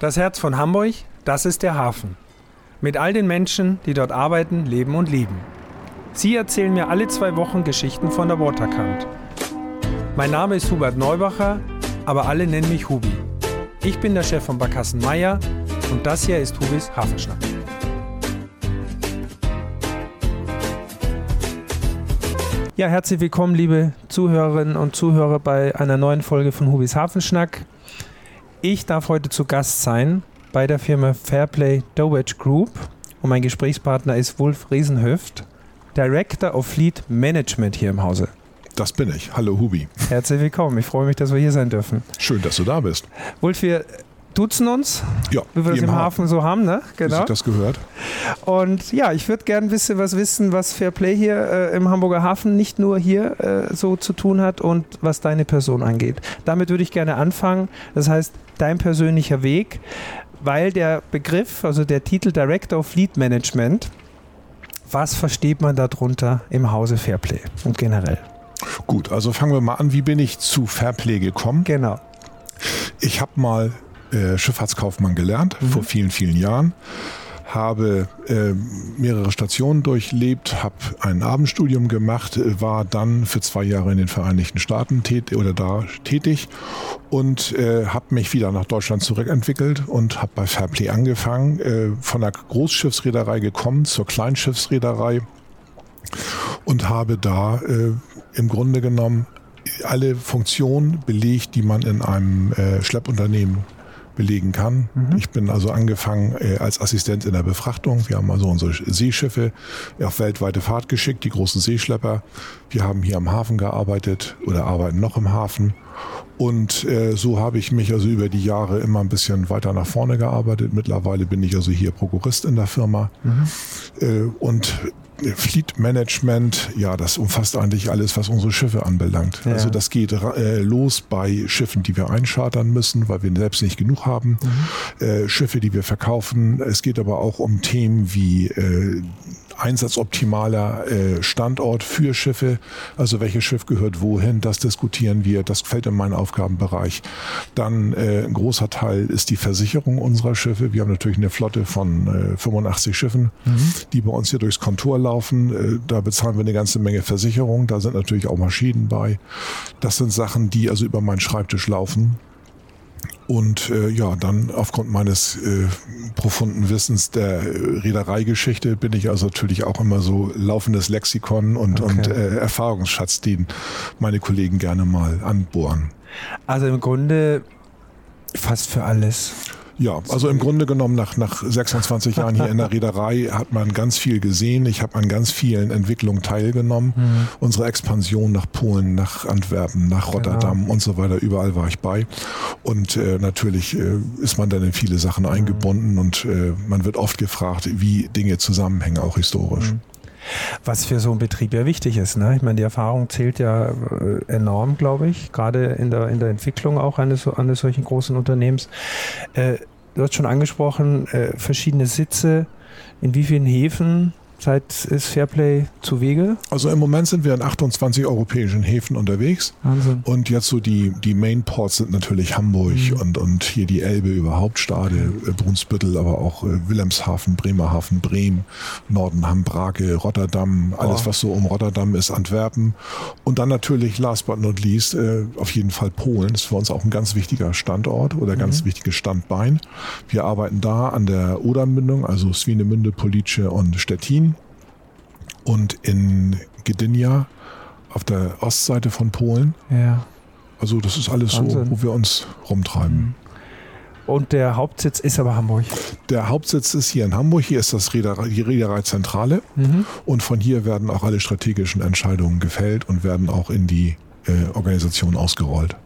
Das Herz von Hamburg, das ist der Hafen. Mit all den Menschen, die dort arbeiten, leben und lieben. Sie erzählen mir alle zwei Wochen Geschichten von der Waterkant. Mein Name ist Hubert Neubacher, aber alle nennen mich Hubi. Ich bin der Chef von Barkassen Meier und das hier ist Hubis Hafenschnack. Ja, herzlich willkommen, liebe Zuhörerinnen und Zuhörer, bei einer neuen Folge von Hubis Hafenschnack. Ich darf heute zu Gast sein bei der Firma Fairplay Dowage Group und mein Gesprächspartner ist Wolf Riesenhöft, Director of Fleet Management hier im Hause. Das bin ich. Hallo Hubi. Herzlich willkommen. Ich freue mich, dass wir hier sein dürfen. Schön, dass du da bist. Wolf, wir duzen uns, Ja, wie wir das im Hafen so haben, ne? Wie sich das gehört. Und ja, ich würde gerne ein bisschen was wissen, was Fairplay hier äh, im Hamburger Hafen nicht nur hier äh, so zu tun hat und was deine Person angeht. Damit würde ich gerne anfangen. Das heißt, dein persönlicher Weg, weil der Begriff, also der Titel Director of Fleet Management, was versteht man darunter im Hause Fairplay und generell? Gut, also fangen wir mal an. Wie bin ich zu Fairplay gekommen? Genau. Ich habe mal äh, Schifffahrtskaufmann gelernt, vor vielen, vielen Jahren. Habe äh, mehrere Stationen durchlebt, habe ein Abendstudium gemacht, äh, war dann für zwei Jahre in den Vereinigten Staaten tät oder da tätig und äh, habe mich wieder nach Deutschland zurückentwickelt und habe bei Fairplay angefangen, äh, von der Großschiffsreederei gekommen zur Kleinschiffsreederei und habe da äh, im Grunde genommen alle Funktionen belegt, die man in einem Schleppunternehmen belegen kann. Ich bin also angefangen äh, als Assistent in der Befrachtung. Wir haben also unsere Seeschiffe auf weltweite Fahrt geschickt, die großen Seeschlepper. Wir haben hier am Hafen gearbeitet oder arbeiten noch im Hafen. Und äh, so habe ich mich also über die Jahre immer ein bisschen weiter nach vorne gearbeitet. Mittlerweile bin ich also hier Prokurist in der Firma. Äh, und Fleet Management, ja, das umfasst eigentlich alles, was unsere Schiffe anbelangt. Ja. Also das geht äh, los bei Schiffen, die wir einschartern müssen, weil wir selbst nicht genug haben. Äh, Schiffe, die wir verkaufen. Es geht aber auch um Themen wie äh, einsatzoptimaler äh, Standort für Schiffe. Also welches Schiff gehört wohin, das diskutieren wir. Das fällt in meinen Aufgabenbereich. Dann äh, ein großer Teil ist die Versicherung unserer Schiffe. Wir haben natürlich eine Flotte von äh, 85 Schiffen, die bei uns hier durchs Kontor laufen. Äh, da bezahlen wir eine ganze Menge Versicherung. Da sind natürlich auch Maschinen bei. Das sind Sachen, die also über meinen Schreibtisch laufen. Und äh, ja, dann aufgrund meines äh, profunden Wissens der äh, Reedereigeschichte bin ich also natürlich auch immer so laufendes Lexikon und, Okay. und äh, Erfahrungsschatz, den meine Kollegen gerne mal anbohren. Also im Grunde fast für alles. Ja, also im Grunde genommen nach, nach 26 Jahren hier in der Reederei hat man ganz viel gesehen. Ich habe an ganz vielen Entwicklungen teilgenommen. Unsere Expansion nach Polen, nach Antwerpen, nach Rotterdam und so weiter, überall war ich bei. Und äh, natürlich äh, ist man dann in viele Sachen eingebunden und äh, man wird oft gefragt, wie Dinge zusammenhängen, auch historisch. Was für so einen Betrieb ja wichtig ist. Ne? Ich meine, die Erfahrung zählt ja äh, enorm, glaube ich, gerade in der, in der Entwicklung auch eines, eines solchen großen Unternehmens. Äh, du hast schon angesprochen, äh, verschiedene Sitze. In wie vielen Häfen seid ist Fairplay zu Wege? Also im Moment sind wir in 28 europäischen Häfen unterwegs. Wahnsinn. Und jetzt so die, die Main Ports sind natürlich Hamburg und, und hier die Elbe über Hauptstade, äh, Brunsbüttel, aber auch äh, Wilhelmshaven, Bremerhaven, Bremen, Nordenham, Brake, Rotterdam, alles Oh. was so um Rotterdam ist, Antwerpen. Und dann natürlich, last but not least, äh, auf jeden Fall Polen. Das ist für uns auch ein ganz wichtiger Standort oder ganz wichtiges Standbein. Wir arbeiten da an der Odermündung, also Swinemünde, Police und Stettin. Und in Gdynia auf der Ostseite von Polen. Ja. Also das ist alles Wahnsinn. so, wo wir uns rumtreiben. Und der Hauptsitz ist aber Hamburg. Der Hauptsitz ist hier in Hamburg. Hier ist das Reederei, die Reedereizentrale. Und von hier werden auch alle strategischen Entscheidungen gefällt und werden auch in die äh, Organisation ausgerollt.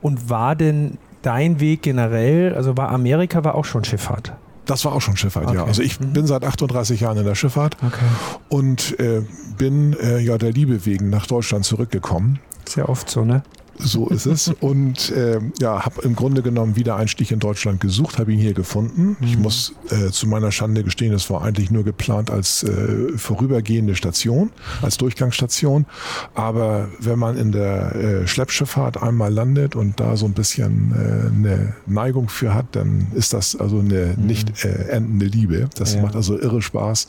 Und war denn dein Weg generell, also war Amerika war auch schon Schifffahrt? Das war auch schon Schifffahrt, ja. Okay. Also ich bin seit 38 Jahren in der Schifffahrt Okay. und äh, bin äh, ja der Liebe wegen nach Deutschland zurückgekommen. Ja oft so, ne? So ist es. Und äh, ja, habe im Grunde genommen wieder einen Stich in Deutschland gesucht, habe ihn hier gefunden. Mhm. Ich muss äh, zu meiner Schande gestehen, es war eigentlich nur geplant als äh, vorübergehende Station, als Durchgangsstation. Aber wenn man in der äh, Schleppschifffahrt einmal landet und da so ein bisschen äh, eine Neigung für hat, dann ist das also eine mhm. nicht äh, endende Liebe. Das ja. macht also irre Spaß.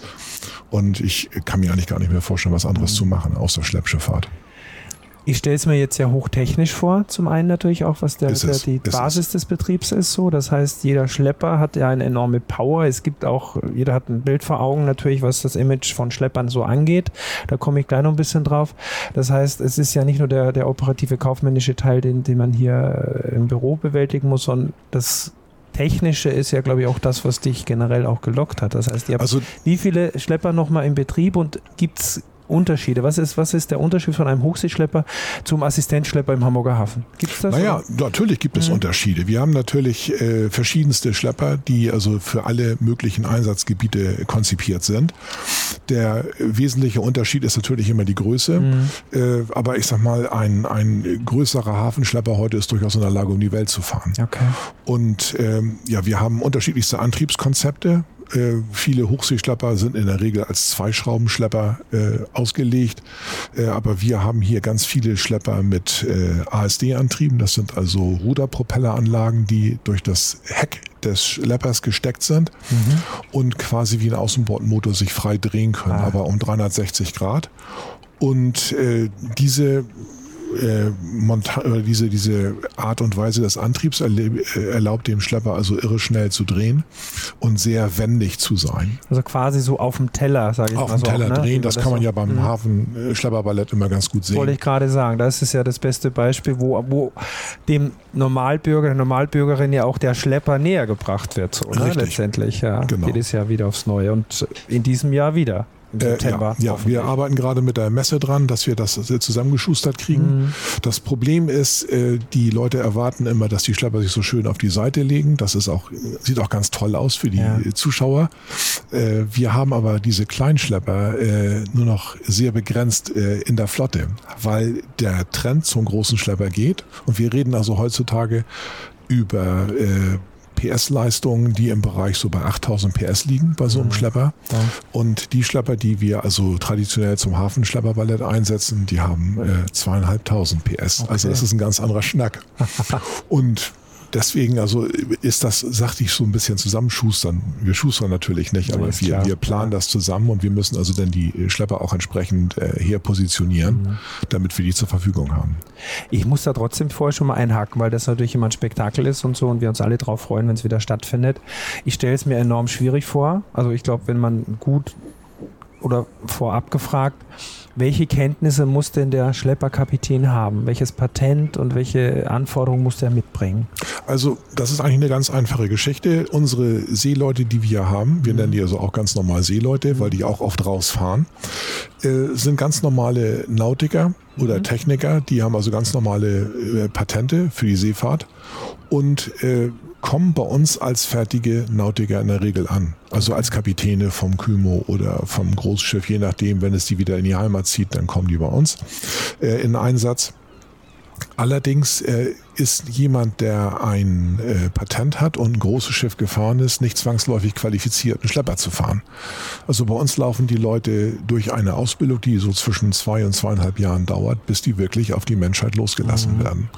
Und ich kann mir eigentlich gar nicht mehr vorstellen, was anderes mhm. zu machen, außer Schleppschifffahrt. Ich stelle es mir jetzt ja hochtechnisch vor, zum einen natürlich auch, was der, der die Basis es. des Betriebs ist so. Das heißt, jeder Schlepper hat ja eine enorme Power. Es gibt auch, jeder hat ein Bild vor Augen natürlich, was das Image von Schleppern so angeht. Da komme ich gleich noch ein bisschen drauf. Das heißt, es ist ja nicht nur der, der operative kaufmännische Teil, den, den man hier äh, im Büro bewältigen muss, sondern das Technische ist ja, glaube ich, auch das, was dich generell auch gelockt hat. Das heißt, ihr habt also, wie viele Schlepper nochmal im Betrieb und gibt es Unterschiede? Was ist, was ist der Unterschied von einem Hochseeschlepper zum Assistenzschlepper im Hamburger Hafen? Gibt es das? Naja, oder? natürlich gibt es mhm. Unterschiede. Wir haben natürlich äh, verschiedenste Schlepper, die also für alle möglichen Einsatzgebiete konzipiert sind. Der wesentliche Unterschied ist natürlich immer die Größe. Mhm. Äh, aber ich sag mal, ein, ein größerer Hafenschlepper heute ist durchaus in der Lage, um die Welt zu fahren. Okay. Und ähm, ja, wir haben unterschiedlichste Antriebskonzepte. Äh, viele Hochseeschlepper sind in der Regel als Zweischraubenschlepper äh, ausgelegt, äh, aber wir haben hier ganz viele Schlepper mit äh, ASD-Antrieben. Das sind also Ruderpropelleranlagen, die durch das Heck des Schleppers gesteckt sind mhm. und quasi wie ein Außenbordmotor sich frei drehen können, ah. aber um 360 Grad. Und äh, diese äh, diese, diese Art und Weise des Antriebs äh, erlaubt dem Schlepper also irre schnell zu drehen und sehr wendig zu sein. Also quasi so auf dem Teller, sage ich auf mal so. Auf dem Teller auch, ne? drehen, das, das kann man ja beim mhm. Hafen-Schlepperballett immer ganz gut sehen. Wollte ich gerade sagen, das ist ja das beste Beispiel, wo, wo dem Normalbürger, der Normalbürgerin ja auch der Schlepper näher gebracht wird, so, ne? letztendlich. Ja, genau. Jedes Jahr wieder aufs Neue und in diesem Jahr wieder im September. Äh, ja, ja wir arbeiten gerade mit der Messe dran, dass wir das zusammengeschustert kriegen. Mhm. Das Problem ist, äh, die Leute erwarten immer, dass die Schlepper sich so schön auf die Seite legen. Das ist auch, sieht auch ganz toll aus für die ja. Zuschauer. Äh, wir haben aber diese Kleinschlepper äh, nur noch sehr begrenzt äh, in der Flotte, weil der Trend zum großen Schlepper geht. Und wir reden also heutzutage über äh, PS-Leistungen, die im Bereich so bei 8000 PS liegen bei so einem mhm. Schlepper. Ja. Und die Schlepper, die wir also traditionell zum Hafenschlepperballett einsetzen, die haben äh, zweieinhalbtausend PS. Okay. Also das ist ein ganz anderer Schnack. Und deswegen, also ist das, sagte ich, so ein bisschen zusammenschustern. Wir schustern natürlich nicht, aber wir, wir planen das zusammen und wir müssen also dann die Schlepper auch entsprechend äh, her positionieren, mhm. damit wir die zur Verfügung haben. Ich muss da trotzdem vorher schon mal einhaken, weil das natürlich immer ein Spektakel ist und so und wir uns alle drauf freuen, wenn es wieder stattfindet. Ich stelle es mir enorm schwierig vor. Also ich glaube, wenn man gut oder vorab gefragt, welche Kenntnisse muss denn der Schlepperkapitän haben? Welches Patent und welche Anforderungen muss er mitbringen? Also, das ist eigentlich eine ganz einfache Geschichte. Unsere Seeleute, die wir haben, wir nennen die also auch ganz normal Seeleute, weil die auch oft rausfahren, äh, sind ganz normale Nautiker oder mhm. Techniker, die haben also ganz normale äh, Patente für die Seefahrt und äh, kommen bei uns als fertige Nautiker in der Regel an. Also als Kapitäne vom Kymo oder vom Großschiff, je nachdem, wenn es die wieder in die Heimat zieht, dann kommen die bei uns äh, in Einsatz. Allerdings äh, ist jemand, der ein äh, Patent hat und ein großes Schiff gefahren ist, nicht zwangsläufig qualifiziert, einen Schlepper zu fahren. Also bei uns laufen die Leute durch eine Ausbildung, die so zwischen zwei und zweieinhalb Jahren dauert, bis die wirklich auf die Menschheit losgelassen mhm. werden.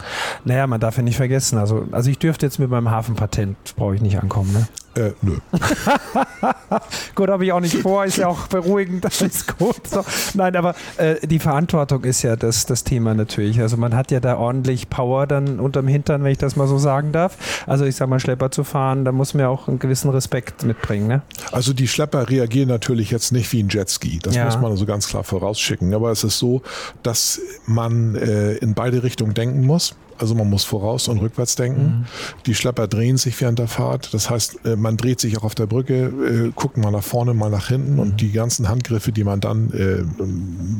Naja, man darf ja nicht vergessen, also, also ich dürfte jetzt mit meinem Hafenpatent, brauche ich nicht ankommen, ne? Äh, nö. gut, habe ich auch nicht vor, ist ja auch beruhigend, das ist gut. So. Nein, aber äh, die Verantwortung ist ja das, das Thema natürlich. Also man hat ja da ordentlich Power dann unterm Hintern, wenn ich das mal so sagen darf. Also ich sage mal, Schlepper zu fahren, da muss man ja auch einen gewissen Respekt mitbringen. Ne? Also die Schlepper reagieren natürlich jetzt nicht wie ein Jetski. Das ja. muss man also ganz klar vorausschicken. Aber es ist so, dass man äh, in beide Richtungen denken muss. Also man muss voraus und rückwärts denken. Mhm. Die Schlepper drehen sich während der Fahrt. Das heißt, äh, man dreht sich auch auf der Brücke, äh, guckt mal nach vorne, mal nach hinten mhm. und die ganzen Handgriffe, die man dann äh,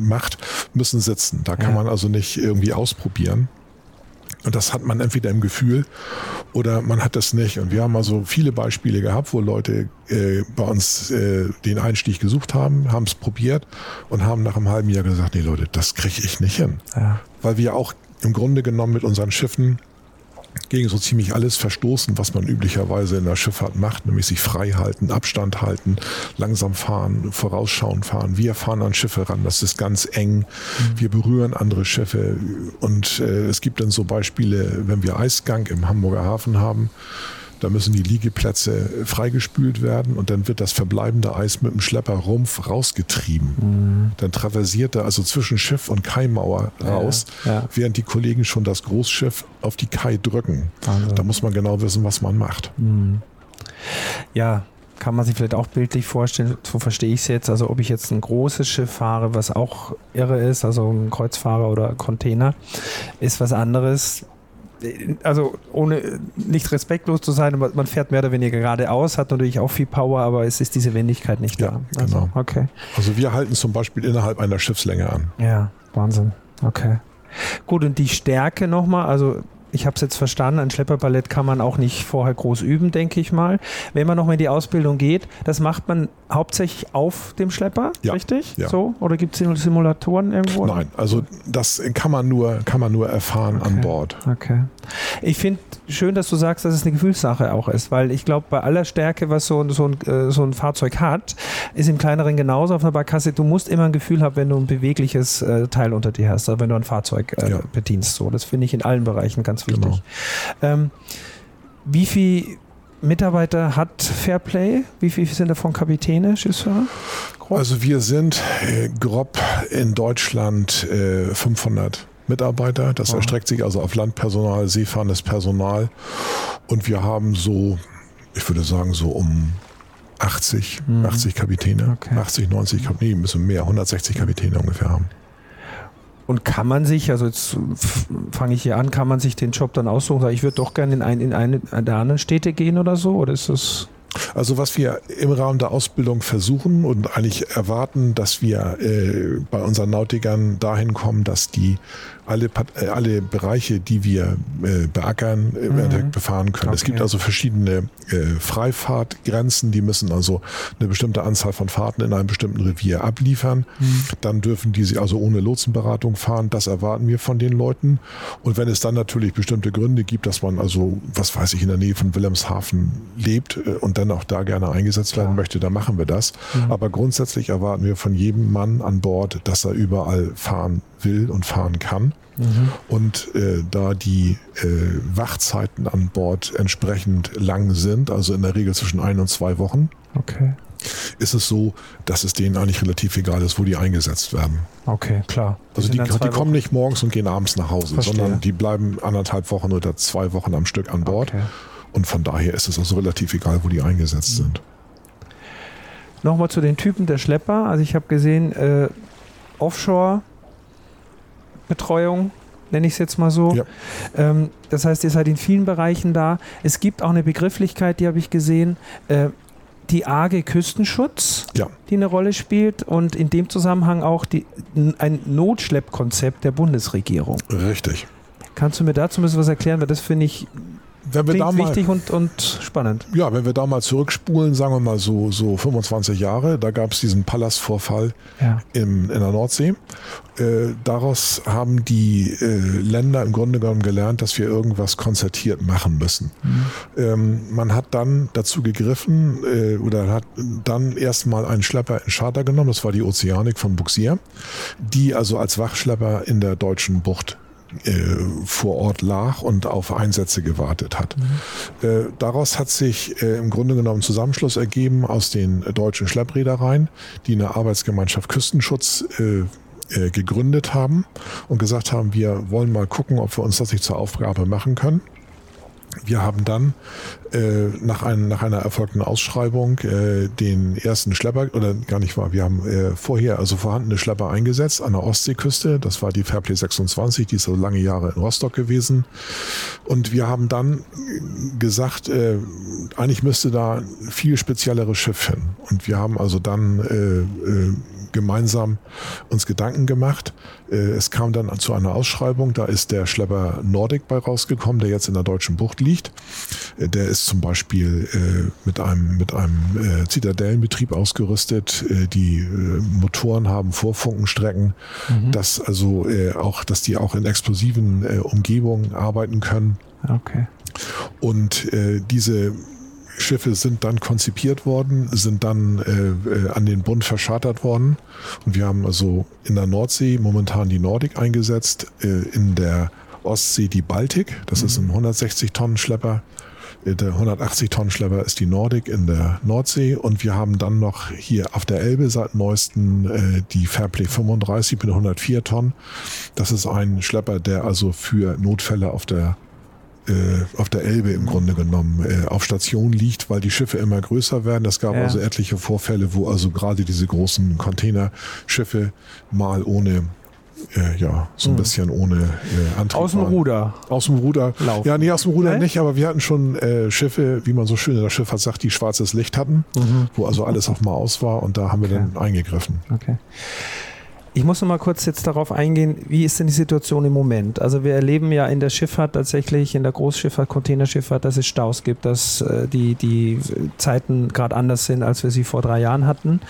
macht, müssen sitzen. Da kann ja. man also nicht irgendwie ausprobieren. Und das hat man entweder im Gefühl oder man hat das nicht. Und wir haben also viele Beispiele gehabt, wo Leute äh, bei uns äh, den Einstieg gesucht haben, haben es probiert und haben nach einem halben Jahr gesagt, nee Leute, das kriege ich nicht hin. Ja. Weil wir auch im Grunde genommen mit unseren Schiffen gegen so ziemlich alles verstoßen, was man üblicherweise in der Schifffahrt macht, nämlich sich frei halten, Abstand halten, langsam fahren, vorausschauen fahren. Wir fahren an Schiffe ran, das ist ganz eng. Mhm. Wir berühren andere Schiffe und äh, es gibt dann so Beispiele, wenn wir Eisgang im Hamburger Hafen haben, da müssen die Liegeplätze freigespült werden und dann wird das verbleibende Eis mit dem Schlepperrumpf rausgetrieben. Mhm. Dann traversiert er also zwischen Schiff und Kaimauer raus, ja, ja. während die Kollegen schon das Großschiff auf die Kai drücken. Also. Da muss man genau wissen, was man macht. Mhm. Ja, kann man sich vielleicht auch bildlich vorstellen, so verstehe ich es jetzt. Also ob ich jetzt ein großes Schiff fahre, was auch irre ist, also ein Kreuzfahrer oder Container, ist was anderes also ohne nicht respektlos zu sein, man fährt mehr oder weniger geradeaus, hat natürlich auch viel Power, aber es ist diese Wendigkeit nicht ja, da. Also, genau. Okay. Also wir halten zum Beispiel innerhalb einer Schiffslänge an. Ja, Wahnsinn. Okay. Gut, und die Stärke nochmal, also ich habe es jetzt verstanden, ein Schlepperballett kann man auch nicht vorher groß üben, denke ich mal. Wenn man nochmal in die Ausbildung geht, das macht man hauptsächlich auf dem Schlepper, ja, richtig? Ja. So? Oder gibt es Simulatoren irgendwo? Nein, also das kann man nur, kann man nur erfahren okay. an Bord. Okay. Ich finde schön, dass du sagst, dass es eine Gefühlssache auch ist, weil ich glaube, bei aller Stärke, was so, so, ein, äh, so ein Fahrzeug hat, ist im kleineren genauso auf einer Barkasse. Du musst immer ein Gefühl haben, wenn du ein bewegliches äh, Teil unter dir hast, also wenn du ein Fahrzeug äh, ja. bedienst. So. Das finde ich in allen Bereichen ganz wichtig. Genau. Ähm, wie viel Mitarbeiter hat Fairplay? Wie viele sind davon Kapitäne, Schiffsfahrer? Also wir sind äh, grob in Deutschland äh, 500 Mitarbeiter. Das oh. erstreckt sich also auf Landpersonal, seefahrendes Personal. Und wir haben so, ich würde sagen, so um 80, mhm. 80 Kapitäne. Okay. 80, 90, nee, müssen mehr, 160 Kapitäne ungefähr haben. Und kann man sich, also jetzt fange ich hier an, kann man sich den Job dann aussuchen, ich würde doch gerne in, ein, in eine der anderen Städte gehen oder so? Oder ist das. Also was wir im Rahmen der Ausbildung versuchen und eigentlich erwarten, dass wir äh, bei unseren Nautikern dahin kommen, dass die alle, äh, alle Bereiche, die wir äh, beackern, im mhm. Endeffekt befahren können. Okay. Es gibt also verschiedene äh, Freifahrtgrenzen, die müssen also eine bestimmte Anzahl von Fahrten in einem bestimmten Revier abliefern. Mhm. Dann dürfen die sie also ohne Lotsenberatung fahren. Das erwarten wir von den Leuten. Und wenn es dann natürlich bestimmte Gründe gibt, dass man also, was weiß ich, in der Nähe von Wilhelmshaven lebt äh, und dann auch da gerne eingesetzt werden möchte, dann machen wir das. Mhm. Aber grundsätzlich erwarten wir von jedem Mann an Bord, dass er überall fahren will und fahren kann. Mhm. Und äh, da die äh, Wachzeiten an Bord entsprechend lang sind, also in der Regel zwischen ein und zwei Wochen, okay. ist es so, dass es denen eigentlich relativ egal ist, wo die eingesetzt werden. Okay, klar. Die also die, die kommen nicht morgens und gehen abends nach Hause, Verstehe. sondern die bleiben anderthalb Wochen oder zwei Wochen am Stück an Bord. Okay. Und von daher ist es also relativ egal, wo die eingesetzt mhm. sind. Nochmal zu den Typen der Schlepper. Also ich habe gesehen, äh, Offshore Betreuung, nenne ich es jetzt mal so. Ja. Ähm, das heißt, ihr seid in vielen Bereichen da. Es gibt auch eine Begrifflichkeit, die habe ich gesehen, äh, die AGE Küstenschutz, ja. die eine Rolle spielt und in dem Zusammenhang auch die, ein Notschleppkonzept der Bundesregierung. Richtig. Kannst du mir dazu ein bisschen was erklären? Weil das finde ich wenn wir da mal, wichtig und, und spannend. Ja, wenn wir da mal zurückspulen, sagen wir mal so, so 25 Jahre, da gab es diesen Palastvorfall ja. in der Nordsee. Äh, daraus haben die äh, Länder im Grunde genommen gelernt, dass wir irgendwas konzertiert machen müssen. Mhm. Ähm, man hat dann dazu gegriffen äh, oder hat dann erstmal einen Schlepper in Charter genommen, das war die Ozeanik von Buxier, die also als Wachschlepper in der deutschen Bucht äh, vor Ort lag und auf Einsätze gewartet hat. Mhm. Äh, daraus hat sich äh, im Grunde genommen Zusammenschluss ergeben aus den deutschen Schlepprädereien, die eine Arbeitsgemeinschaft Küstenschutz äh, äh, gegründet haben und gesagt haben, wir wollen mal gucken, ob wir uns das nicht zur Aufgabe machen können. Wir haben dann äh, nach, ein, nach einer erfolgten Ausschreibung äh, den ersten Schlepper, oder gar nicht wahr, wir haben äh, vorher also vorhandene Schlepper eingesetzt an der Ostseeküste. Das war die Fairplay 26, die ist so lange Jahre in Rostock gewesen. Und wir haben dann gesagt, äh, eigentlich müsste da viel spezielleres Schiff hin. Und wir haben also dann äh, äh, gemeinsam uns Gedanken gemacht. Äh, es kam dann zu einer Ausschreibung, da ist der Schlepper Nordic bei rausgekommen, der jetzt in der deutschen Bucht liegt. Äh, der ist zum Beispiel äh, mit einem, mit einem Zitadellenbetrieb ausgerüstet. Die Motoren haben Vorfunkenstrecken, mhm. dass also auch, dass die auch in explosiven Umgebungen arbeiten können. Okay. Und diese Schiffe sind dann konzipiert worden, sind dann äh, äh, an den Bund verschartert worden. Und wir haben also in der Nordsee momentan die Nordic eingesetzt, äh, in der Ostsee die Baltic, das mhm. ist ein 160 Tonnen Schlepper. Äh, der 180 Tonnen Schlepper ist die Nordic in der Nordsee und wir haben dann noch hier auf der Elbe seit neuesten äh, die Fairplay 35 mit 104 Tonnen. Das ist ein Schlepper, der also für Notfälle auf der auf der Elbe im Grunde genommen äh, auf Station liegt, weil die Schiffe immer größer werden. Es gab ja. also etliche Vorfälle, wo also gerade diese großen Containerschiffe mal ohne äh, ja, so ein hm. bisschen ohne äh, Antrieb. Aus dem waren. Ruder. Aus dem Ruder. Laufen. Ja, nee, aus dem Ruder Nein? nicht, aber wir hatten schon äh, Schiffe, wie man so schön in der Schifffahrt sagt, die schwarzes Licht hatten, mhm. wo also alles auf mal aus war und da haben wir okay. dann eingegriffen. Okay. Ich muss noch mal kurz jetzt darauf eingehen, wie ist denn die Situation im Moment? Also wir erleben ja in der Schifffahrt tatsächlich, in der Großschifffahrt, Containerschifffahrt, dass es Staus gibt, dass äh, die, die Zeiten gerade anders sind, als wir sie vor drei Jahren hatten.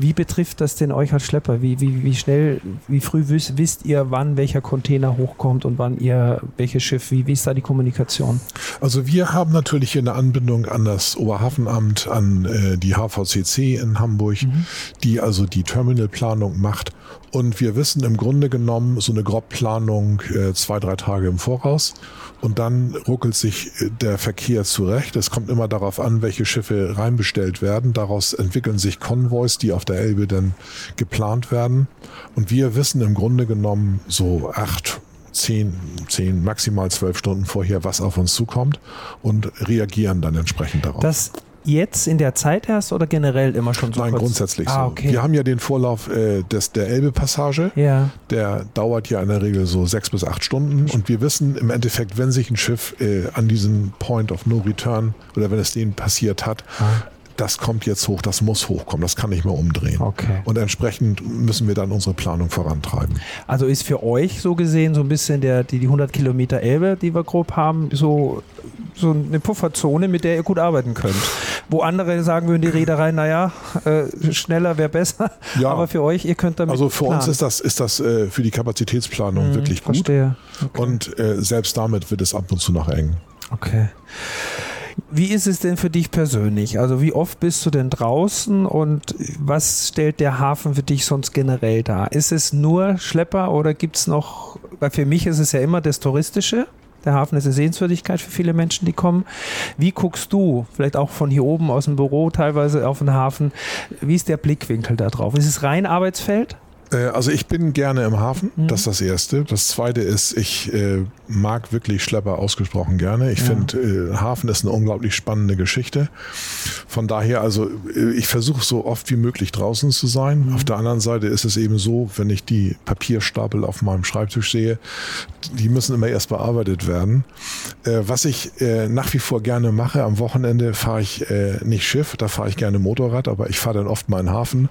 Wie betrifft das denn euch als Schlepper? Wie, wie, wie schnell, wie früh wisst, wisst ihr, wann welcher Container hochkommt und wann ihr welches Schiff, wie, wie ist da die Kommunikation? Also wir haben natürlich hier eine Anbindung an das Oberhafenamt, an äh, die HVCC in Hamburg, mhm. die also die Terminalplanung macht und wir wissen im Grunde genommen so eine Grobplanung äh, zwei, drei Tage im Voraus. Und dann ruckelt sich äh, der Verkehr zurecht. Es kommt immer darauf an, welche Schiffe reinbestellt werden. Daraus entwickeln sich Konvois, die auf der Elbe dann geplant werden. Und wir wissen im Grunde genommen so acht, zehn, zehn, maximal zwölf Stunden vorher, was auf uns zukommt und reagieren dann entsprechend darauf. Das jetzt in der Zeit erst oder generell immer schon so? Nein, kurz? grundsätzlich ah, okay. so. Wir haben ja den Vorlauf äh, des, der Elbe-Passage. Ja. Der dauert ja in der Regel so sechs bis acht Stunden. Und wir wissen im Endeffekt, wenn sich ein Schiff äh, an diesem Point of No Return oder wenn es denen passiert hat, ah das kommt jetzt hoch, das muss hochkommen, das kann nicht mehr umdrehen. Okay. Und entsprechend müssen wir dann unsere Planung vorantreiben. Also ist für euch so gesehen so ein bisschen der, die, die 100 Kilometer Elbe, die wir grob haben, so, so eine Pufferzone, mit der ihr gut arbeiten könnt. Wo andere sagen würden, die Reederei, naja, äh, schneller wäre besser. Ja. Aber für euch, ihr könnt damit Also für planen. uns ist das, ist das äh, für die Kapazitätsplanung mhm, wirklich gut. Verstehe. Okay. Und äh, selbst damit wird es ab und zu noch eng. Okay. Wie ist es denn für dich persönlich? Also wie oft bist du denn draußen und was stellt der Hafen für dich sonst generell dar? Ist es nur Schlepper oder gibt es noch, weil für mich ist es ja immer das Touristische. Der Hafen ist eine Sehenswürdigkeit für viele Menschen, die kommen. Wie guckst du, vielleicht auch von hier oben aus dem Büro teilweise auf den Hafen, wie ist der Blickwinkel da drauf? Ist es rein Arbeitsfeld? Äh, also ich bin gerne im Hafen, mhm. das ist das Erste. Das Zweite ist, ich äh, mag wirklich Schlepper ausgesprochen gerne. Ich ja. finde, äh, Hafen ist eine unglaublich spannende Geschichte. Von daher, also äh, ich versuche so oft wie möglich draußen zu sein. Mhm. Auf der anderen Seite ist es eben so, wenn ich die Papierstapel auf meinem Schreibtisch sehe, die müssen immer erst bearbeitet werden. Äh, was ich äh, nach wie vor gerne mache, am Wochenende fahre ich nicht Schiff, da fahre ich gerne Motorrad, aber ich fahre dann oft mal in den Hafen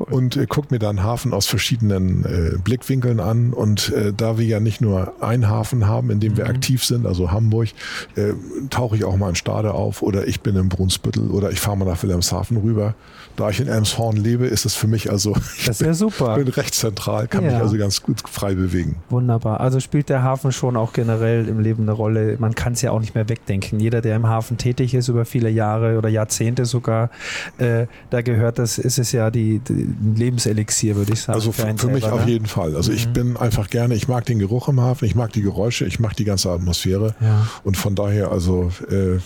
cool. und gucke mir dann Hafen aus verschiedenen äh, Blickwinkeln an. Und äh, da wir ja nicht nur einen Hafen haben, in dem wir mhm. aktiv sind, also Hamburg, äh, tauche ich auch mal in Stade auf oder ich bin im Brunsbüttel oder ich fahre mal nach Wilhelmshaven rüber. Da ich in Elmshorn lebe, ist es für mich also, ich das ist ja super. bin recht zentral, kann ja. mich also ganz gut frei bewegen. Wunderbar. Also spielt der Hafen schon auch generell im Leben eine Rolle. Man kann es ja auch nicht mehr wegdenken. Jeder, der im Hafen tätig ist, über viele Jahre oder Jahrzehnte sogar, äh, da gehört das, ist es ja die, die Lebenselixier, würde ich sagen. Also für, für mich ne? auf jeden Fall. Also mhm. ich bin einfach gerne, ich mag den Geruch im Hafen, ich mag die Geräusche, ich mag die ganze Atmosphäre. Ja. Und von daher, also äh,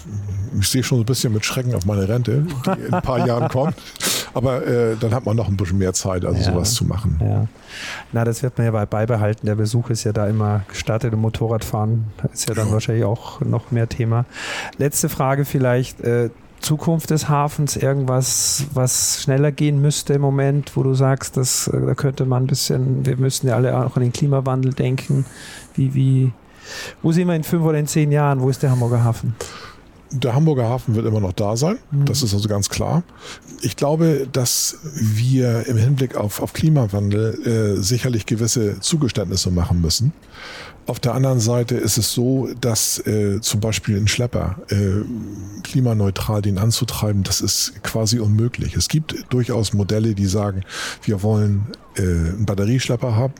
ich sehe schon ein bisschen mit Schrecken auf meine Rente, die in ein paar Jahren kommt. Aber äh, dann hat man noch ein bisschen mehr Zeit, also ja. sowas zu machen. Ja. Na, das wird man ja beibehalten. Der Besuch ist ja da immer gestartet im Motorradfahren. Ist ja dann ja. wahrscheinlich auch noch mehr Thema. Letzte Frage vielleicht. Äh, Zukunft des Hafens irgendwas, was schneller gehen müsste im Moment, wo du sagst, dass, äh, da könnte man ein bisschen, wir müssen ja alle auch an den Klimawandel denken. Wie, wie, wo sind wir in fünf oder in zehn Jahren? Wo ist der Hamburger Hafen? der Hamburger Hafen wird immer noch da sein. Mhm. Das ist also ganz klar. Ich glaube, dass wir im Hinblick auf, auf Klimawandel äh, sicherlich gewisse Zugeständnisse machen müssen. Auf der anderen Seite ist es so, dass äh, zum Beispiel ein Schlepper äh, klimaneutral den anzutreiben, das ist quasi unmöglich. Es gibt durchaus Modelle, die sagen, wir wollen äh, einen Batterieschlepper haben,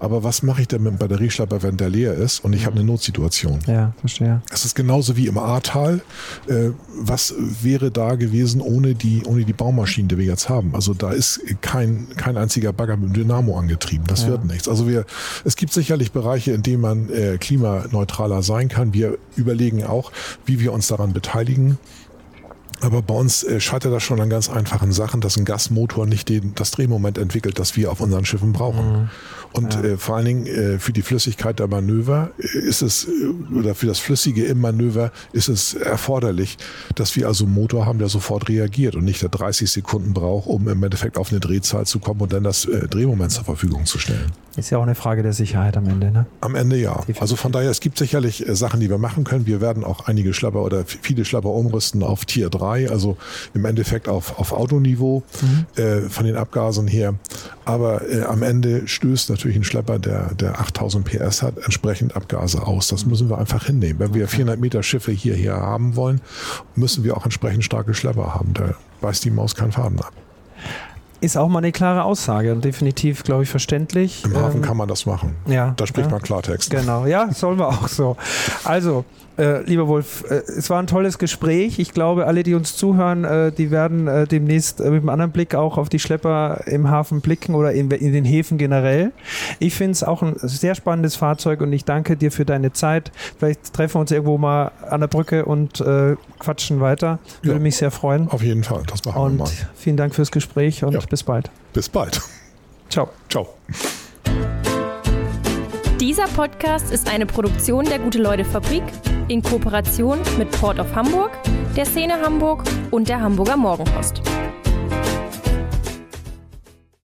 aber was mache ich denn mit einem Batterieschlepper, wenn der leer ist und ich habe eine Notsituation? Ja, verstehe. Es ist genauso wie im Ahrtal. Äh, was wäre da gewesen ohne die, ohne die Baumaschinen, die wir jetzt haben? Also da ist kein, kein einziger Bagger mit dem Dynamo angetrieben. Das ja. wird nichts. Also wir, es gibt sicherlich Bereiche, in denen man man äh, klimaneutraler sein kann. Wir überlegen auch, wie wir uns daran beteiligen. Aber bei uns äh, scheitert das schon an ganz einfachen Sachen, dass ein Gasmotor nicht den, das Drehmoment entwickelt, das wir auf unseren Schiffen brauchen. Mhm. Und ja. äh, vor allen Dingen äh, für die Flüssigkeit der Manöver äh, ist es, äh, oder für das Flüssige im Manöver ist es erforderlich, dass wir also einen Motor haben, der sofort reagiert und nicht der 30 Sekunden braucht, um im Endeffekt auf eine Drehzahl zu kommen und dann das äh, Drehmoment zur Verfügung zu stellen. Ist ja auch eine Frage der Sicherheit am Ende, ne? Am Ende ja. Also von daher, es gibt sicherlich Sachen, die wir machen können. Wir werden auch einige Schlapper oder viele Schlapper umrüsten auf Tier 3, also im Endeffekt auf, auf Autoniveau mhm. äh, von den Abgasen her. Aber äh, am Ende stößt natürlich ein Schlepper, der, der 8000 PS hat, entsprechend Abgase aus. Das müssen wir einfach hinnehmen. Wenn wir 400 Meter Schiffe hierher haben wollen, müssen wir auch entsprechend starke Schlepper haben. Da beißt die Maus keinen Faden ab. Ist auch mal eine klare Aussage und definitiv, glaube ich, verständlich. Im Hafen ähm, kann man das machen. Ja. Da spricht ja. man Klartext. Genau, ja, sollen wir auch so. Also, äh, lieber Wolf, äh, es war ein tolles Gespräch. Ich glaube, alle, die uns zuhören, äh, die werden äh, demnächst äh, mit einem anderen Blick auch auf die Schlepper im Hafen blicken oder in, in den Häfen generell. Ich finde es auch ein sehr spannendes Fahrzeug und ich danke dir für deine Zeit. Vielleicht treffen wir uns irgendwo mal an der Brücke und äh, quatschen weiter. Würde ja, mich sehr freuen. Auf jeden Fall, das machen und wir mal. Vielen Dank fürs Gespräch und ja. Bis bald. Bis bald. Ciao. Ciao. Dieser Podcast ist eine Produktion der Gute-Leute-Fabrik in Kooperation mit Port of Hamburg, der Szene Hamburg und der Hamburger Morgenpost.